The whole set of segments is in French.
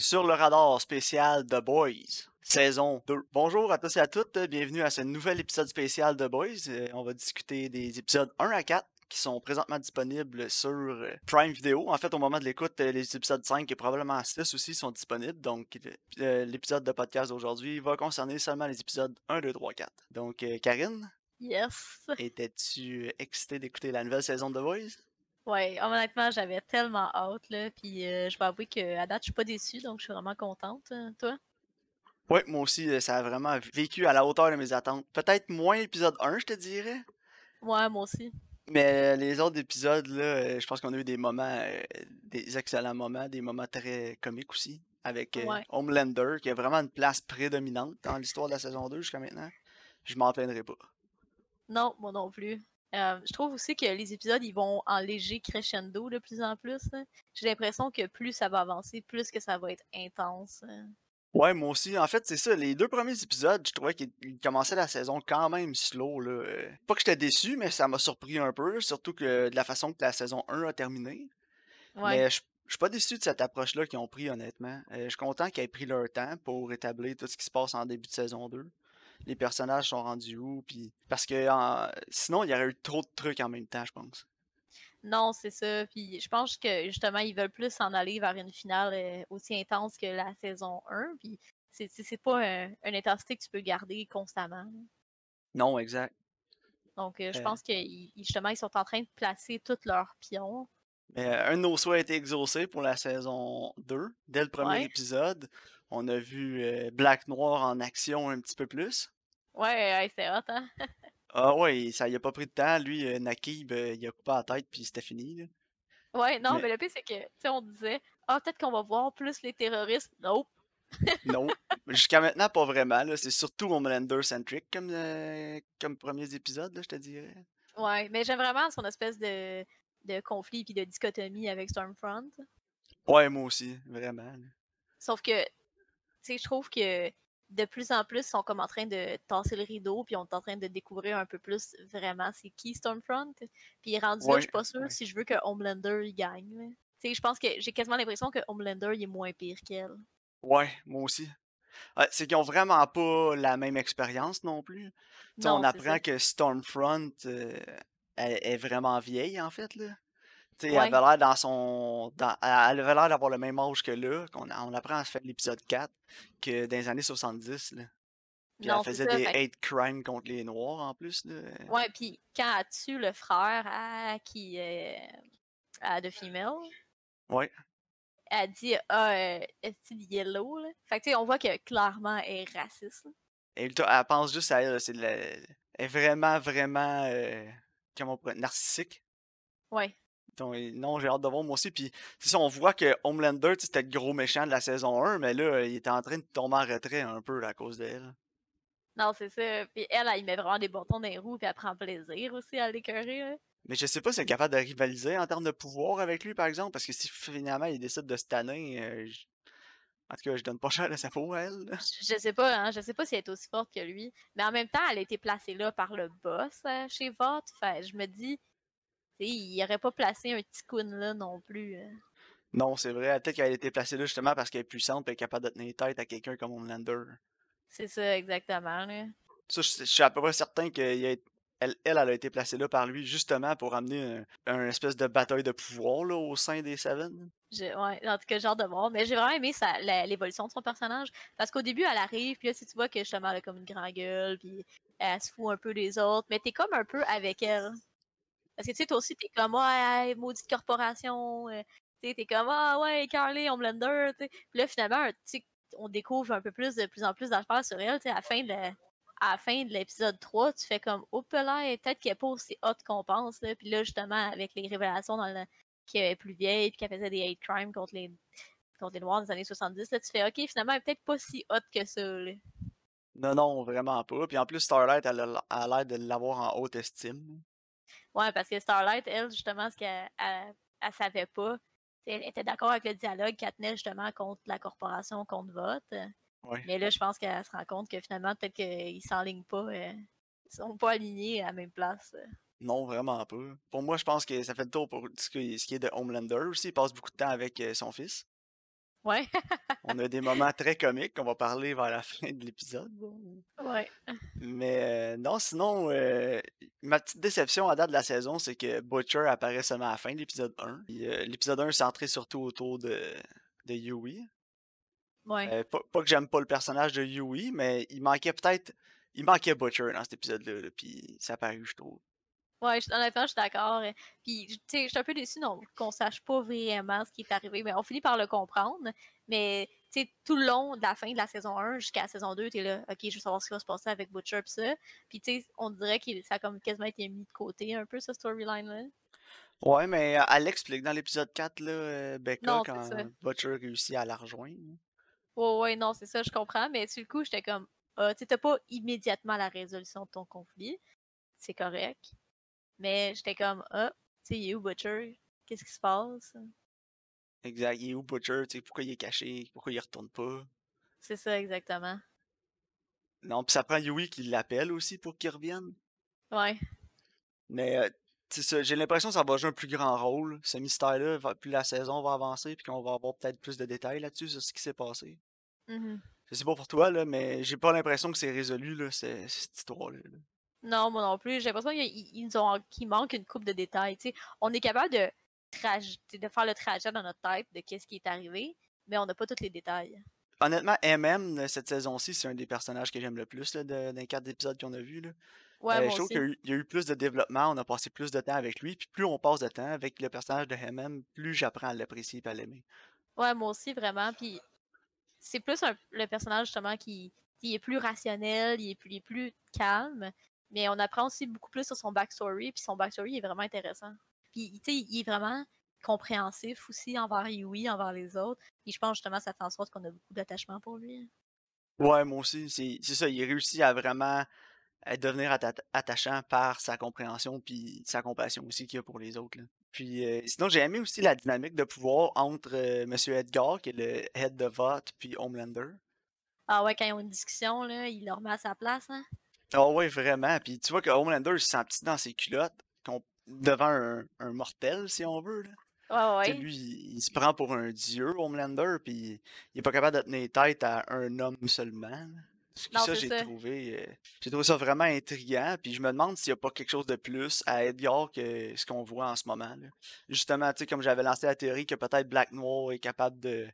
sur le radar spécial The Boys, saison 2. Bonjour à tous et à toutes, bienvenue à ce nouvel épisode spécial The Boys. Euh, on va discuter des épisodes 1 à 4 qui sont présentement disponibles sur euh, Prime Video. En fait, au moment de l'écoute, euh, les épisodes 5 et probablement 6 aussi sont disponibles. Donc, l'épisode de podcast d'aujourd'hui va concerner seulement les épisodes 1, 2, 3, 4. Donc, Karine? Yes. Étais-tu excitée d'écouter la nouvelle saison de The Voice? Ouais, honnêtement, j'avais tellement hâte, là. Puis je vais avouer qu'à date, je suis pas déçue, donc je suis vraiment contente. Toi? Oui, moi aussi, ça a vraiment vécu à la hauteur de mes attentes. Peut-être moins l'épisode 1, je te dirais. Ouais, moi aussi. Mais les autres épisodes, là, je pense qu'on a eu des moments, des excellents moments, des moments très comiques aussi, avec Homelander, qui a vraiment une place prédominante dans l'histoire de la saison 2 jusqu'à maintenant. Je m'en plaindrai pas. Non, moi non plus. Je trouve aussi que les épisodes, ils vont en léger crescendo de plus en plus. J'ai l'impression que plus ça va avancer, plus que ça va être intense. Ouais, moi aussi. En fait, c'est ça. Les deux premiers épisodes, je trouvais qu'ils commençaient la saison quand même slow. Là. Euh, pas que j'étais déçu, mais ça m'a surpris un peu. Surtout que de la façon que la saison 1 a terminé. Mais je suis pas déçu de cette approche-là qu'ils ont pris, honnêtement. Euh, je suis content qu'ils aient pris leur temps pour établir tout ce qui se passe en début de saison 2. Les personnages sont rendus où, puis... Parce que sinon, il y aurait eu trop de trucs en même temps, je pense. Non, c'est ça. Puis je pense que justement, ils veulent plus s'en aller vers une finale euh, aussi intense que la saison 1. Puis c'est pas une intensité que tu peux garder constamment. Non, exact. Donc euh, je euh pense que justement, ils sont en train de placer tous leurs pions. un de nos souhaits a été exaucé pour la saison 2. Dès le premier épisode, on a vu Black Noir en action un petit peu plus. Ouais, c'est hot, hein? Ah ouais, ça y a pas pris de temps. Lui, euh, Nakib, euh, il a coupé la tête, puis c'était fini. Là. Ouais, non, mais, le pire, c'est que, tu sais, on disait, ah, peut-être qu'on va voir plus les terroristes. Non. non. Jusqu'à maintenant, pas vraiment. C'est surtout Homelander-centric comme, euh, comme premiers épisodes, là, je te dirais. Ouais, mais j'aime vraiment son espèce de, de conflit puis de dichotomie avec Stormfront. Ouais, moi aussi, vraiment. Sauf que, sais, je trouve que de plus en plus sont comme en train de tasser le rideau, puis on est en train de découvrir un peu plus vraiment c'est qui Stormfront. Puis rendu là, je suis pas sûre si je veux que Homelander il gagne. Je pense que j'ai quasiment l'impression que Homelander il est moins pire qu'elle. Ouais, moi aussi. c'est qu'ils ont vraiment pas la même expérience non plus. on apprend que Stormfront euh, est vraiment vieille en fait. Là elle avait l'air dans son. elle avait l'air d'avoir le même âge que là. qu'on on apprend à faire l'épisode 4 que dans les années 70. Là. Puis elle faisait des hate crimes contre les Noirs en plus. Là. Ouais, puis quand elle tue le frère à, qui est à The Female. Ouais. Elle dit Ah, euh, est-ce yellow? Là? Fait que tu sais, on voit que clairement elle est raciste. Elle, pense juste à elle. C'est Elle est vraiment, vraiment. Euh, comment on pourrait... narcissique. Ouais non, j'ai hâte de voir moi aussi. Puis, ça, on voit que Homelander, c'était le gros méchant de la saison 1, mais là, il était en train de tomber en retrait un peu à cause d'elle. Non, c'est ça. Puis elle, elle, met vraiment des bâtons dans les roues, puis elle prend plaisir aussi à l'écœurer. Mais je sais pas si elle est capable de rivaliser en termes de pouvoir avec lui, par exemple, parce que si finalement il décide de se tanner, euh, en tout cas, je donne pas cher à sa peau à elle. Je sais pas, hein, je sais pas si elle est aussi forte que lui. Mais en même temps, elle a été placée là par le boss euh, chez Vought. Je me dis, il aurait pas placé un petit coon là non plus. Hein. Non, c'est vrai. Peut-être qu'elle a été placée là justement parce qu'elle est puissante et capable de tenir tête à quelqu'un comme Homelander. C'est ça, exactement. Ça, je, suis à peu près certain qu'elle elle, elle, a été placée là par lui justement pour amener un, espèce de bataille de pouvoir là, au sein des Seven. ouais, en tout cas, genre de voir. Mais j'ai vraiment aimé l'évolution de son personnage. Parce qu'au début, elle arrive, puis là, si tu vois que justement, elle a comme une grande gueule, puis elle se fout un peu des autres, mais t'es comme un peu avec elle. Parce que tu sais, toi aussi, t'es comme, ouais, maudite corporation. Euh, tu t'es comme, ah ouais, Carly, on blender. Puis là, finalement, tu on découvre un peu plus, de plus en plus d'affaires sur elle. De à la fin de l'épisode 3, tu fais comme, oh là, peut-être qu'elle n'est pas aussi hot qu'on pense. Là. Puis là, justement, avec les révélations dans le, qu'elle est plus vieille, puis qu'elle faisait des hate crimes contre les, Noirs des années 70, là, tu fais, ok, finalement, elle est peut-être pas si hot que ça. Non, non, vraiment pas. Puis en plus, Starlight, elle a l'air de l'avoir en haute estime. Ouais, parce que Starlight, elle, justement, ce qu'elle elle, savait pas, elle était d'accord avec le dialogue qu'elle tenait justement contre la corporation, contre vote. Mais là, je pense qu'elle se rend compte que finalement, peut-être qu'ils s'enlignent pas, euh, ils sont pas alignés à la même place. Non, vraiment pas. Pour moi, je pense que ça fait le tour pour ce qui est de Homelander aussi. Il passe beaucoup de temps avec euh, son fils. Ouais. On a des moments très comiques qu'on va parler vers la fin de l'épisode. Ouais. Mais euh, non, sinon, euh, ma petite déception à date de la saison, c'est que Butcher apparaît seulement à la fin de l'épisode 1. Puis, euh, l'épisode 1 est centré surtout autour de, de Yui. Ouais. Pas, pas que j'aime pas le personnage de Yui, mais il manquait peut-être. Il manquait Butcher dans cet épisode-là, là, puis ça a paru, je trouve. Ouais, je- honnêtement, je suis d'accord. euh, Puis, tu sais, je suis un peu déçue qu'on sache pas vraiment ce qui est arrivé. Mais on finit par le comprendre. Mais, tu sais, tout le long de la fin de la saison 1 jusqu'à la saison 2, t'es là, ok, je veux savoir ce qui va se passer avec Butcher pis ça. Puis, tu sais, on dirait que ça a comme quasiment été mis de côté un peu, ce storyline-là. Ouais, mais euh, elle l'explique dans l'épisode 4, là, euh, Becca, Non, quand ça. Butcher réussit à la rejoindre. Ouais, ouais, non, c'est ça, je comprends. Mais sur le coup, j'étais comme, ah, tu sais, t'as pas immédiatement la résolution de ton conflit. C'est correct. Mais j'étais comme, ah, tu sais, il est où Butcher? Qu'est-ce qui se passe? Exact. Il est où Butcher? tu sais, pourquoi il est caché? Pourquoi il retourne pas? C'est ça, exactement. Non, puis ça prend Yui qui l'appelle aussi pour qu'il revienne. Ouais. Mais euh, ça, j'ai l'impression que ça va jouer un plus grand rôle, ce mystère-là, plus la saison va avancer, puis qu'on va avoir peut-être plus de détails là-dessus sur ce qui s'est passé. Mhm. Je sais pas pour toi, là, mais j'ai pas l'impression que c'est résolu, là, c'est- cette histoire-là. là. Non, moi non plus. J'ai l'impression qu'il manque une coupe de détails. On est capable de, de faire le trajet dans notre tête de qu'est-ce qui est arrivé, mais on n'a pas tous les détails. Honnêtement, MM, cette saison-ci, c'est un des personnages que j'aime le plus là, de, dans les quatre épisodes qu'on a vus. là. Ouais, Euh, je trouve qu'il y, a eu- il y a eu plus de développement, on a passé plus de temps avec lui, puis plus on passe de temps avec le personnage de MM, plus j'apprends à l'apprécier et à l'aimer. Ouais, moi aussi, vraiment. Puis c'est plus un- le personnage, justement, qui, qui est plus rationnel, il est plus, il est plus calme, mais on apprend aussi beaucoup plus sur son backstory, puis son backstory est vraiment intéressant. Puis, tu sais, il est vraiment compréhensif aussi envers Yui, envers les autres. Puis je pense, justement, ça fait en sorte qu'on a beaucoup d'attachement pour lui. Ouais, moi aussi, c'est ça, il réussit à vraiment devenir atta- attachant par sa compréhension puis sa compassion aussi qu'il a pour les autres. là. Puis euh, sinon, j'ai aimé aussi la dynamique de pouvoir entre euh, Monsieur Edgar, qui est le head de vote, puis Homelander. Ah ouais, quand ils ont une discussion, là, il le remet à sa place, hein? Ah ouais, vraiment. Puis tu vois que Homelander il se sent petit dans ses culottes devant un, un mortel, si on veut. Là. Sais, ouais. Lui, il, il se prend pour un dieu, Homelander, puis il est pas capable de tenir tête à un homme seulement. là. Non, ça, j'ai trouvé, euh, j'ai trouvé ça vraiment intriguant. Puis je me demande s'il n'y a pas quelque chose de plus à Edgar que ce qu'on voit en ce moment. là. Justement, tu sais, comme j'avais lancé la théorie que peut-être Black Noir est capable de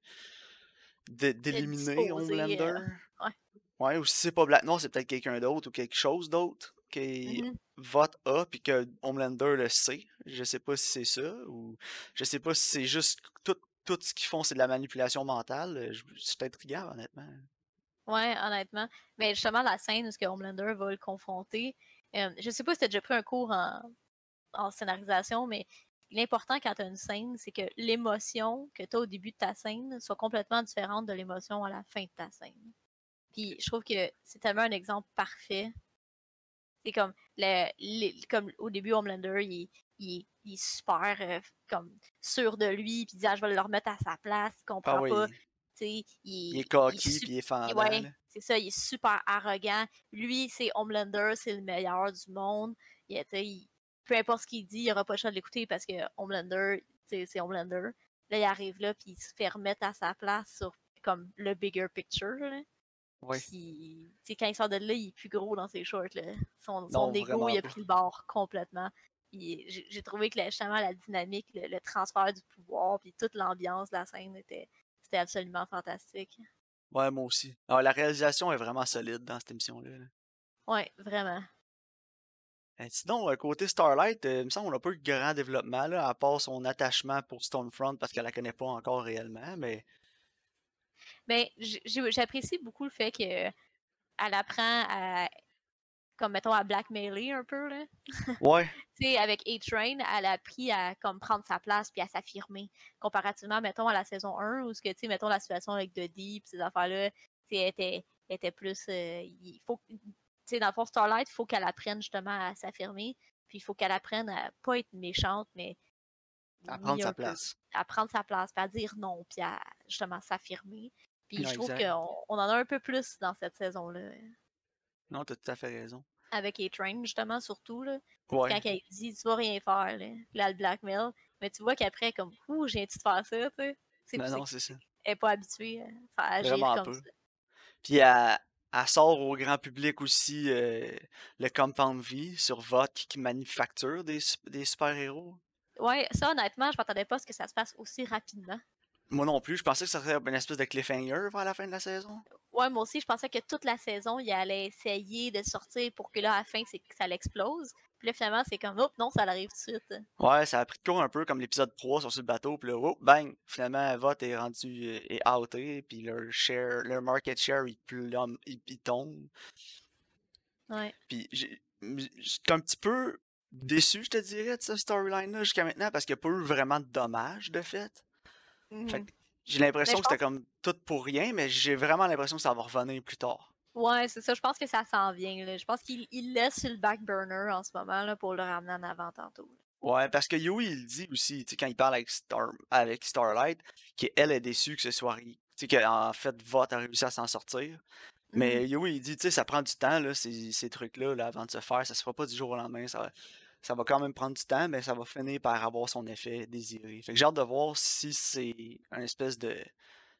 d'éliminer disposer, Homelander. euh, ouais. Ouais, ou si c'est pas Black Noir, c'est peut-être quelqu'un d'autre ou quelque chose d'autre qui Mhm. vote A puis que Homelander le sait. Je sais pas si c'est ça ou je sais pas si c'est juste tout, tout ce qu'ils font c'est de la manipulation mentale. Je- C'est intriguant honnêtement. Ouais, honnêtement. Mais justement, la scène où ce que Homelander va le confronter, euh, je sais pas si t'as déjà pris un cours en, en scénarisation, mais l'important quand t'as une scène, c'est que l'émotion que t'as au début de ta scène soit complètement différente de l'émotion à la fin de ta scène. Puis je trouve que c'est tellement un exemple parfait. C'est comme, le, comme au début, Homelander, il, est- il, il est super euh, comme sûr de lui, puis il dit ah, je vais le remettre à sa place, il comprend Ah oui, pas. il, il, est sup- puis il est fendant. ouais, c'est ça, il est super arrogant. Lui, c'est Homelander, c'est le meilleur du monde. Il, il- peu importe ce qu'il dit, il aura pas le choix de l'écouter parce que Homelander, c'est Homelander. Là, il arrive là, puis il se fait remettre à sa place sur comme le bigger picture. Là. Ouais. Puis, quand il sort de là, il est plus gros dans ses shorts. Là. Son, son vraiment il a pris le bord complètement. J'ai trouvé que la- justement la dynamique, le, le transfert du pouvoir, puis toute l'ambiance de la scène était, c'était absolument fantastique. Ouais, moi aussi. Alors, la réalisation est vraiment solide dans cette émission-là. là. Ouais, vraiment. Euh, sinon, euh, côté Starlight, euh, il me semble qu'on n'a pas eu de grand développement, là, à part son attachement pour Stonefront parce qu'elle la connaît pas encore réellement, mais J'ai- j'apprécie beaucoup le fait que elle apprend à, comme mettons, à blackmailer un peu, là. ouais, Tu sais, avec A-Train, elle a appris à comme prendre sa place puis à s'affirmer. Comparativement, mettons, à la saison 1, où ce que, tu sais, mettons, la situation avec Dodie pis ces affaires-là, tu sais, elle était, plus. euh, il faut, tu sais, dans le fond, Starlight, il faut qu'elle apprenne justement à s'affirmer. Puis il faut qu'elle apprenne à pas être méchante, mais. à prendre sa peu. place. À prendre sa place, puis à dire non, puis à justement s'affirmer. Puis Non, je trouve qu'on on en a un peu plus dans cette saison-là. Non, t'as tout à fait raison. Avec A-Train, justement, surtout, là Ouais. quand elle dit tu vas rien faire là, là le blackmail mais tu vois qu'après comme ouh j'ai de faire ça tu sais Ben non, c'est ça. elle est pas habituée à faire agir Vraiment comme ça. Puis elle, elle sort au grand public aussi euh, le Compound V sur vote qui manufacture des, des super-héros. Ouais, ça, honnêtement, je m'attendais pas à ce que ça se passe aussi rapidement. Moi non plus, je pensais que ça serait une espèce de cliffhanger vers la fin de la saison. Ouais, moi aussi, je pensais que toute la saison, il allait essayer de sortir pour que là, à la fin, c'est que ça l'explose. Puis là, finalement, c'est comme, oh, non, ça arrive tout de suite. Ouais, ça a pris de court un peu comme l'épisode 3 sur ce bateau, puis là, oh, bang, finalement, vote est rendu, euh, est outé, puis leur share, leur market share, il, plombe- il, il tombe. Ouais. Puis j'étais un petit peu déçu, je te dirais, de ce storyline-là jusqu'à maintenant, parce qu'il n'y a pas eu vraiment de dommages, de fait. Mhm. que j'ai l'impression que c'était comme tout pour rien, mais j'ai vraiment l'impression que ça va revenir plus tard. Ouais, c'est ça. Je pense que ça s'en vient. là. Je pense qu'il il laisse sur le back burner en ce moment là, pour le ramener en avant tantôt. Ouais, parce que Yui, il dit aussi, tu sais, quand il parle avec, Star, avec Starlight, qu'elle est déçue que ce soit. Tu sais, qu'en fait, Vote a réussi à s'en sortir. Mais. Yui, il dit, tu sais, ça prend du temps, là, ces, ces trucs-là, là, avant de se faire. Ça se fera pas du jour au lendemain. Ça ça va quand même prendre du temps, mais ça va finir par avoir son effet désiré. Fait que j'ai hâte de voir si c'est un espèce de,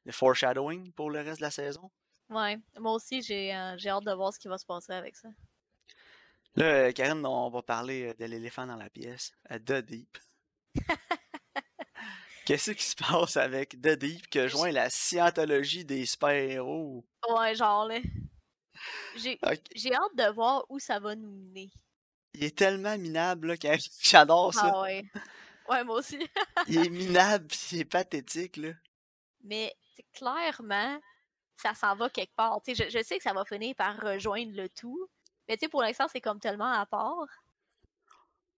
de foreshadowing pour le reste de la saison. Ouais. Moi aussi, j'ai euh, j'ai hâte de voir ce qui va se passer avec ça. Là, euh, Karine, on va parler euh, de l'éléphant dans la pièce, euh, The Deep. Qu'est-ce qui se passe avec The Deep que joint la scientologie des super-héros? Ouais, genre, là. J'ai hâte de voir où ça va nous mener. Il est tellement minable, là, que- j'adore ça. Ah ouais. Ouais, moi aussi. Il est minable pis il est pathétique, là. Mais clairement, ça s'en va quelque part. Tu sais, je, je sais que ça va finir par rejoindre le tout. Mais tu sais, pour l'instant, c'est comme tellement à part.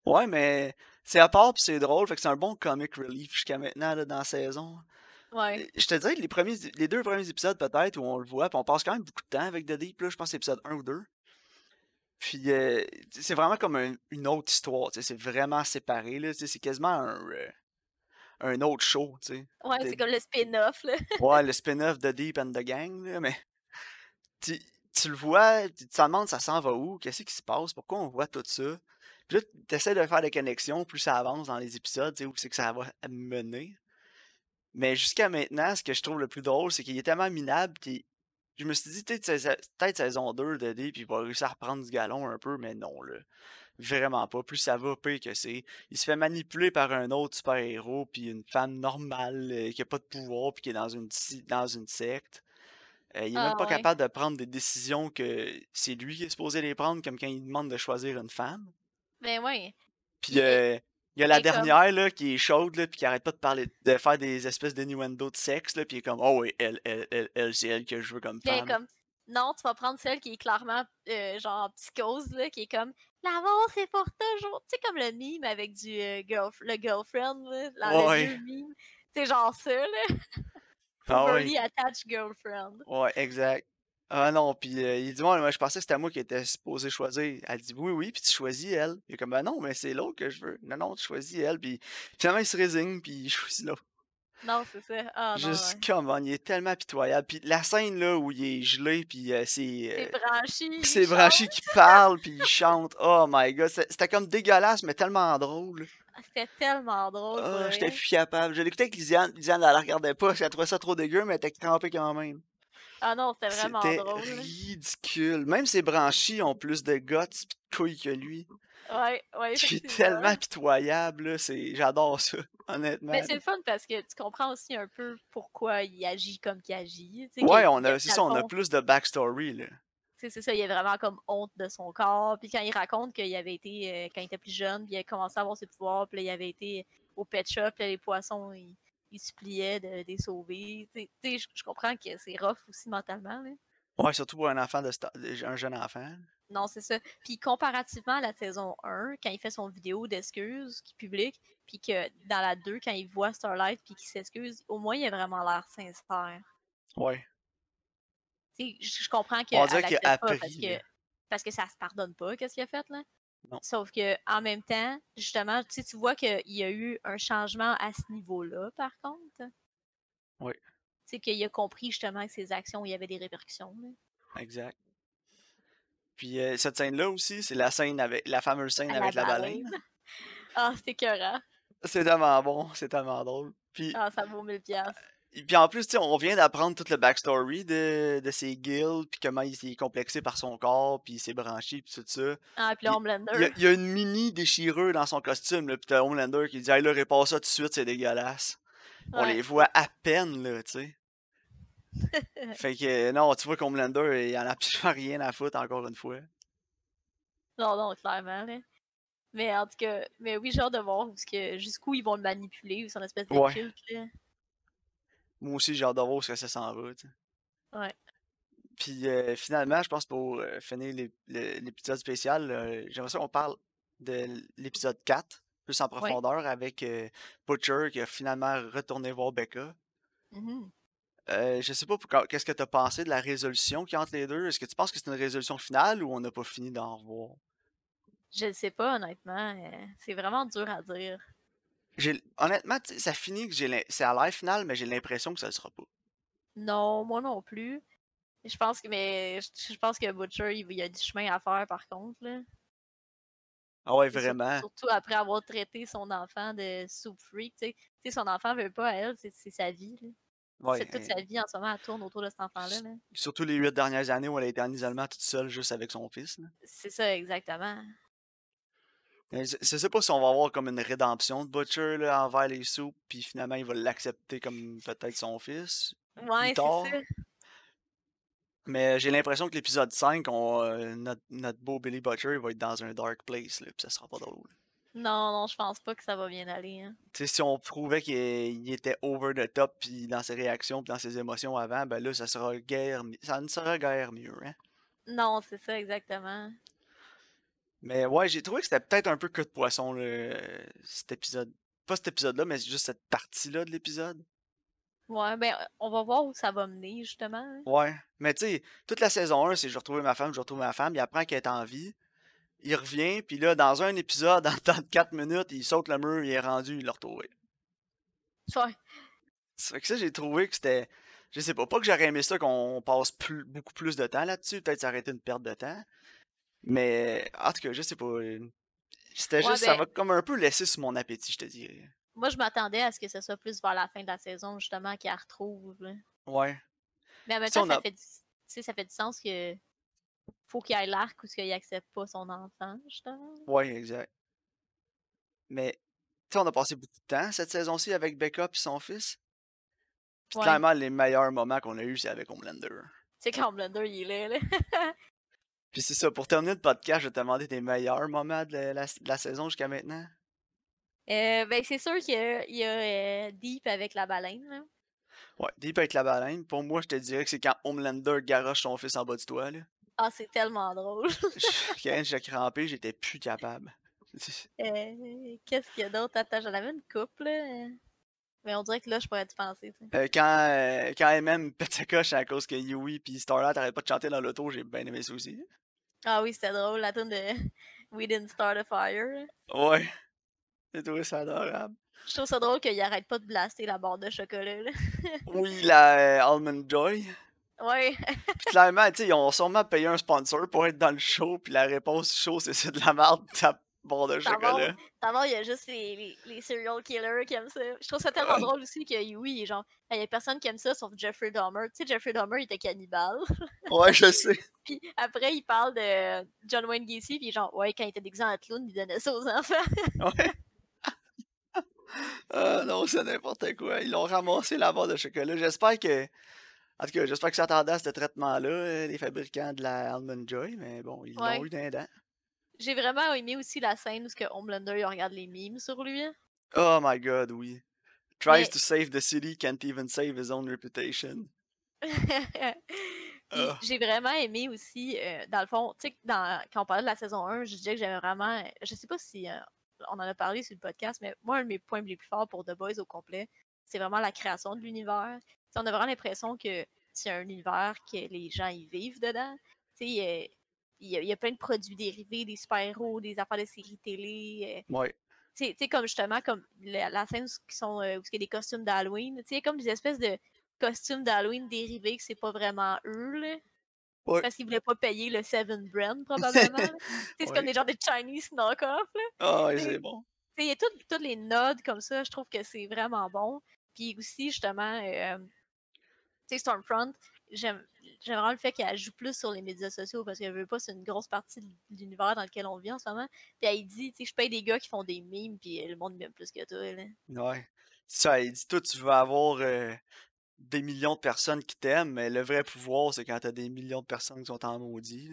Ouais, mais c'est à part pis c'est drôle, fait que c'est un bon comic relief jusqu'à maintenant, là, dans la saison. Ouais. Je te dirais que les, premiers, les deux premiers épisodes, peut-être, où on le voit, pis on passe quand même beaucoup de temps avec The Deep, là, je pense que c'est épisode 1 ou 2. Puis euh, c'est vraiment comme un- une autre histoire, c'est vraiment séparé, là, c'est quasiment un, euh, un autre show, tu sais. Ouais, c'est comme le spin-off, là. Ouais, le spin-off de Deep and the Gang, là, mais tu, tu le vois, tu te demandes ça s'en va où, qu'est-ce qui se passe, pourquoi on voit tout ça? Puis là, tu essaies de faire des connexions, plus ça avance dans les épisodes, tu sais, où c'est que ça va mener. Mais jusqu'à maintenant, ce que je trouve le plus drôle, c'est qu'il est tellement minable, puis je me suis dit, peut-être saison- peut-être saison 2 de Deep, il va réussir à reprendre du galon un peu, mais non, là. Vraiment pas. Plus ça va, pire que c'est. Il se fait manipuler par un autre super-héros, puis une femme normale euh, qui a pas de pouvoir, puis qui est dans une, dans une secte. Euh, il est même Ah pas ouais. capable de prendre des décisions que c'est lui qui est supposé les prendre, comme quand il demande de choisir une femme. Mais ouais. Puis Puis, euh, il y a la comme- dernière là, qui est chaude, là, puis qui arrête pas de parler, de faire des espèces d'innuendo de sexe, là, puis il est comme, oh oui, elle, elle, elle, elle, c'est elle que je veux comme femme. comme, non, tu vas prendre celle qui est clairement, euh, genre, psychose, là, qui est comme, l'amour, c'est pour toujours. Tu sais, comme le mime avec du euh, le girlfriend, là, dans Ouais. mime. C'est genre ça, là. Ah. Overly attached girlfriend. Ouais, exact. Ah non, puis euh, il dit, ouais, moi je pensais que c'était moi qui étais supposé choisir. Elle dit, oui, oui, puis tu choisis elle. Il est comme, ben non, mais c'est l'autre que je veux. Non, non, tu choisis elle. Puis finalement, il se résigne, puis il choisit l'autre. Non, c'est ça. Ah non, Juste ouais. comme, il est tellement pitoyable. Puis la scène là où il est gelé, puis euh, c'est. C'est euh, branchi. c'est branché qui parle, puis il chante. Oh my god, c'était comme dégueulasse, mais tellement drôle. Ah, C'était tellement drôle. Ah, j'étais plus capable. Je l'écoutais avec Lisiane. Lisiane, elle la regardait pas, parce qu'elle trouvait ça trop dégueu, mais elle était crampée quand même. Ah non, c'était vraiment drôle. ridicule. Même ses branchies ont plus de guts pis de couilles que lui. Ouais, ouais, Qui est effectivement. tellement pitoyable, là. C'est... J'adore ça, honnêtement. Mais c'est le fun parce que tu comprends aussi un peu pourquoi il agit comme qu'il agit. Ouais, on a, c'est ça, on a plus de backstory, là. c'est ça, il a vraiment comme honte de son corps. Puis quand il raconte qu'il avait été, euh, quand il était plus jeune, puis il a commencé à avoir ses pouvoirs, puis là, il avait été au pet shop, puis là, les poissons, ils, ils suppliaient de, de les sauver. Je comprends que c'est rough aussi mentalement. Là. Ouais, surtout pour un enfant de un jeune enfant. Non, c'est ça. Puis comparativement à la saison 1, quand il fait son vidéo d'excuses qu'il publie, puis que dans la 2, quand il voit Starlight puis qu'il s'excuse, au moins il a vraiment l'air sincère. Ouais. Tu sais, je comprends On qu'elle dirait qu'il a pas parce appris, que, parce que ça se pardonne pas, qu'est-ce qu'il a fait là. Non. Sauf que en même temps, justement, tu sais, tu vois qu'il y a eu un changement à ce niveau-là, par contre. Oui. Tu sais, qu'il a compris justement que ses actions, il y avait des répercussions. là. Exact. Puis euh, cette scène-là aussi, c'est la scène avec la fameuse scène À avec la baleine. Ah, c'est écœurant. C'est tellement bon, c'est tellement drôle. Puis Ah, ça vaut 1000 piastres. Et puis en plus, tu sais, on vient d'apprendre toute le backstory de, de ses guilds, puis comment il s'est complexé par son corps, puis il s'est branché, puis tout ça. Ah, puis Homelander. Il y, a, il y a une mini déchirure dans son costume, là, puis t'as Homelander qui dit Hey là, répare ça tout de suite, c'est dégueulasse. On les voit à peine, là, tu sais. fait que non, tu vois qu'Homelander, il en a absolument rien à foutre, encore une fois. Non, non, clairement, là. Mais en tout cas, mais oui, j'ai hâte de voir jusqu'où ils vont le manipuler, ou son espèce de Ouais. culte, là. Moi aussi, j'ai hâte de voir est-ce que ça s'en va. Ouais. Puis euh, finalement, je pense pour euh, finir l'épisode spécial, euh, j'aimerais ça qu'on parle de l'épisode 4, plus en profondeur, avec euh, Butcher qui a finalement retourné voir Becca. Euh, je sais pas qu'est-ce que tu as pensé de la résolution qui entre les deux? Est-ce que tu penses que c'est une résolution finale ou on n'a pas fini d'en revoir? Je le sais pas, honnêtement. C'est vraiment dur à dire. Honnêtement, ça finit que c'est à l'air final, mais j'ai l'impression que ça le sera pas. Non, moi non plus. Je pense que, mais je je pense que Butcher, il, il y a du chemin à faire par contre, là. Ah ouais, vraiment. Surtout après avoir traité son enfant de soup freak, tu sais. Son enfant veut pas à elle, c'est sa vie, là. Ouais, C'est toute euh, sa vie en ce moment, elle tourne autour de cet enfant-là, là. surtout les huit dernières années où elle a été en isolement toute seule, juste avec son fils. C'est ça, exactement. Mais Je sais pas si on va avoir comme une rédemption de Butcher là, envers les soupes, puis finalement il va l'accepter comme peut-être son fils. Ouais, c'est ça. Mais j'ai l'impression que l'épisode 5, on, euh, notre, notre beau Billy Butcher il va être dans un dark place, là, puis ça sera pas drôle. Non, non, je pense pas que ça va bien aller. Hein. Tu sais, si on prouvait qu'il il était over the top puis dans ses réactions puis dans ses émotions avant, ben là, ça sera guère ça ne sera guère mieux, hein. Non, c'est ça, exactement. Mais ouais, j'ai trouvé que c'était peut-être un peu que de poisson, là, cet épisode. Pas cet épisode-là, mais juste cette partie-là de l'épisode. Ouais, ben, on va voir où ça va mener, justement. hein. Ouais. Mais tu sais, toute la saison 1, c'est je retrouve ma femme, je retrouve ma femme, il apprend qu'elle est en vie. Il revient, puis là, dans un épisode, en temps de 4 minutes, il saute le mur, il est rendu, il l'a retrouvé. Ouais. Ça fait que ça, j'ai trouvé que c'était. Je sais pas, pas que j'aurais aimé ça qu'on passe plus, beaucoup plus de temps là-dessus. Peut-être ça aurait été une perte de temps. Mais en tout cas, je sais pas. C'était Ouais, juste, ça ben- m'a comme un peu laissé sur mon appétit, je te dirais. Moi, je m'attendais à ce que ce soit plus vers la fin de la saison, justement, qu'il la retrouve. là. Ouais. Mais en même temps, ça, a- fait du... tu sais, ça fait du sens que faut qu'il aille l'arc ou qu'il accepte pas son enfant, justement. Ouais, exact. Mais, tu sais, on a passé beaucoup de temps cette saison-ci avec Becca et son fils. Puis Ouais. clairement, les meilleurs moments qu'on a eus, c'est avec Homelander. Tu sais, quand Blender, il est là. Puis c'est ça, pour terminer le podcast, je vais te demander tes meilleurs moments de la, la- de la saison jusqu'à maintenant. Euh, ben, c'est sûr qu'il y a, il y a, euh, Deep avec la baleine. Là. Ouais, Deep avec la baleine. Pour moi, je te dirais que c'est quand Homelander garoche son fils en bas du toit. Là. Ah, c'est tellement drôle. Quand j'ai crampé, j'étais plus capable. Euh, Qu'est-ce qu'il y a d'autre? Attends, j'en avais une couple. Mais on dirait que là, je pourrais te penser. Euh, quand, euh, quand elle-même pète sa coche à cause que Yui puis Starlight t'arrêtes pas de chanter dans l'auto, j'ai bien aimé ça aussi. Ah oui, c'était drôle, la tune de We Didn't Start a Fire. Ouais. J'ai trouvé ça adorable. Je trouve ça drôle qu'il arrête pas de blaster la barre de chocolat. Là. Oui, la euh, Almond Joy. Ouais, Puis clairement, tu sais, ils ont sûrement payé un sponsor pour être dans le show, puis la réponse du show, c'est c'est de la merde, ta barre de chocolat. d'abord, il y a juste les, les, les serial killers qui aiment ça. Je trouve ça tellement drôle aussi que est genre, il y a personne qui aime ça sauf Jeffrey Dahmer. Tu sais, Jeffrey Dahmer, il était cannibale. Ouais, je sais. Puis après, il parle de John Wayne Gacy, puis genre, ouais, quand il était déguisé en clown, il donnait ça aux enfants. Ouais. Ah non, c'est n'importe quoi. Ils l'ont ramassé la barre de chocolat. J'espère que. En tout cas, j'espère que ça attendait à ce traitement-là, euh, les fabricants de la Almond Joy, mais bon, ils Ouais. l'ont eu d'un dent. J'ai vraiment aimé aussi la scène où ce que Homelander il regarde les memes sur lui. Oh my god, oui. Tries Mais- to save the city, can't even save his own reputation. Ah. j'ai vraiment aimé aussi, euh, dans le fond, tu sais, quand on parlait de la saison 1, je disais que j'aimais vraiment, je sais pas si euh, on en a parlé sur le podcast, mais moi, un de mes points les plus forts pour The Boys au complet, c'est vraiment la création de l'univers. On a vraiment l'impression que c'est un univers que les gens y vivent dedans. Tu sais, euh, il y, a- il y a plein de produits dérivés, des super-héros, des affaires de séries télé. euh, Ouais. tu sais- comme justement, comme la, la scène où, sont, euh, où il y a des costumes d'Halloween, tu sais, comme des espèces de costumes d'Halloween dérivés que c'est pas vraiment eux, là. Ouais. Parce qu'ils voulaient pas payer le Seven Brand, probablement. là. Tu sais, C'est Ouais. comme des genres de Chinese knock-off, là. Ah, C'est- bon. Tu sais, il y a toutes toutes les nodes comme ça, je trouve que c'est vraiment bon. Puis aussi, justement, euh, tu sais, Stormfront, j'aime vraiment le fait qu'elle joue plus sur les médias sociaux parce qu'elle veut pas, c'est une grosse partie de l'univers dans lequel on vit en ce moment. Puis elle dit, tu sais, je paye des gars qui font des mimes, puis le monde m'aime plus que toi. Là. Ouais. Ça, elle dit, toi, tu veux avoir euh, des millions de personnes qui t'aiment, mais le vrai pouvoir, c'est quand t'as des millions de personnes qui sont en maudit.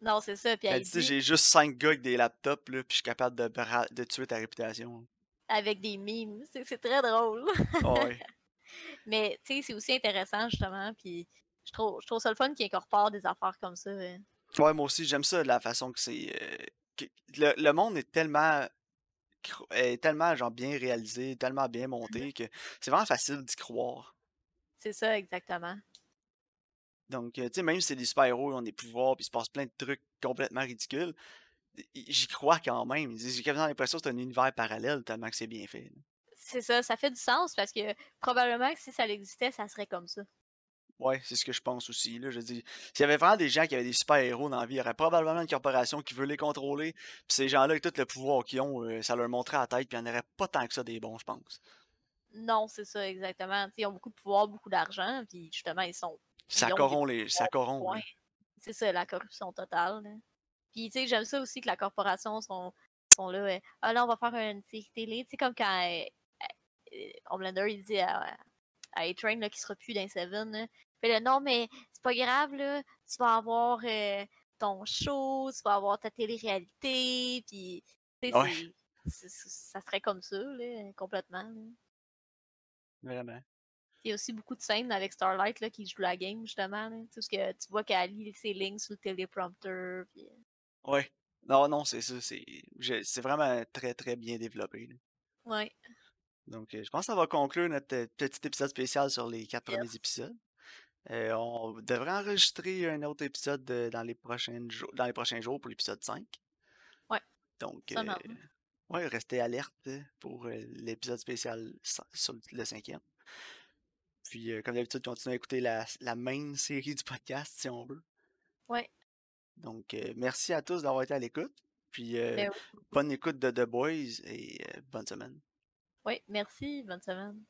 Non, c'est ça. Puis elle, elle dit, j'ai juste 5 gars avec des laptops, là, puis je suis capable de, de tuer ta réputation. Avec des mimes. C'est très drôle. ouais. Mais, tu sais, c'est aussi intéressant, justement, puis je trouve, je trouve ça le fun qu'il incorpore des affaires comme ça. Ouais, moi aussi, j'aime ça, la façon que c'est... Euh, le, le, monde est tellement est tellement genre bien réalisé, tellement bien monté que c'est vraiment facile d'y croire. C'est ça, exactement. Donc, tu sais, même si c'est des super-héros, ont des pouvoirs, puis il se passe plein de trucs complètement ridicules, j'y crois quand même. J'ai quasiment l'impression que c'est un univers parallèle tellement que c'est bien fait. C'est ça, ça fait du sens parce que probablement que si ça existait, ça serait comme ça. Ouais, c'est ce que je pense aussi. Là. Je dis, s'il y avait vraiment des gens qui avaient des super-héros dans la vie, il y aurait probablement une corporation qui veut les contrôler. Puis ces gens-là, avec tout le pouvoir qu'ils ont, euh, ça leur montrait à la tête, puis il n'y en aurait pas tant que ça des bons, je pense. Non, c'est ça, exactement. ils ont beaucoup de pouvoir, beaucoup d'argent, puis justement, ils sont. Ça corrompt les. Ça corrompt. C'est ça, la corruption totale. Puis, tu sais, j'aime ça aussi que la corporation sont, sont là. ah là, on va faire une série télé. Tu sais, comme quand euh, euh, Homelander, il dit à, à A-Train qui sera plus dans Seven. Là, non, mais c'est pas grave, là. Tu vas avoir euh, ton show, tu vas avoir ta télé-réalité, puis ouais. ça serait comme ça, là, complètement. Vraiment. Il y a aussi beaucoup de scènes avec Starlight là, qui joue la game, justement. Là, parce que tu vois qu'elle lit ses lignes sur le téléprompteur. Puis... Euh. Ouais. Non, non, c'est ça. C'est vraiment très, très bien développé. Là. Ouais. Donc, je pense que ça va conclure notre petit épisode spécial sur les quatre premiers épisodes. Euh, on devrait enregistrer un autre épisode dans, les prochains jours, dans les prochains jours pour l'épisode 5. Ouais. Donc, euh, ouais, restez alerte pour euh, l'épisode spécial sur le cinquième. Puis, comme d'habitude, continuez à écouter la, la main série du podcast si on veut. Ouais. Donc, merci à tous d'avoir été à l'écoute. Puis, ben bonne écoute de The Boys et bonne semaine. Oui, merci. Bonne semaine.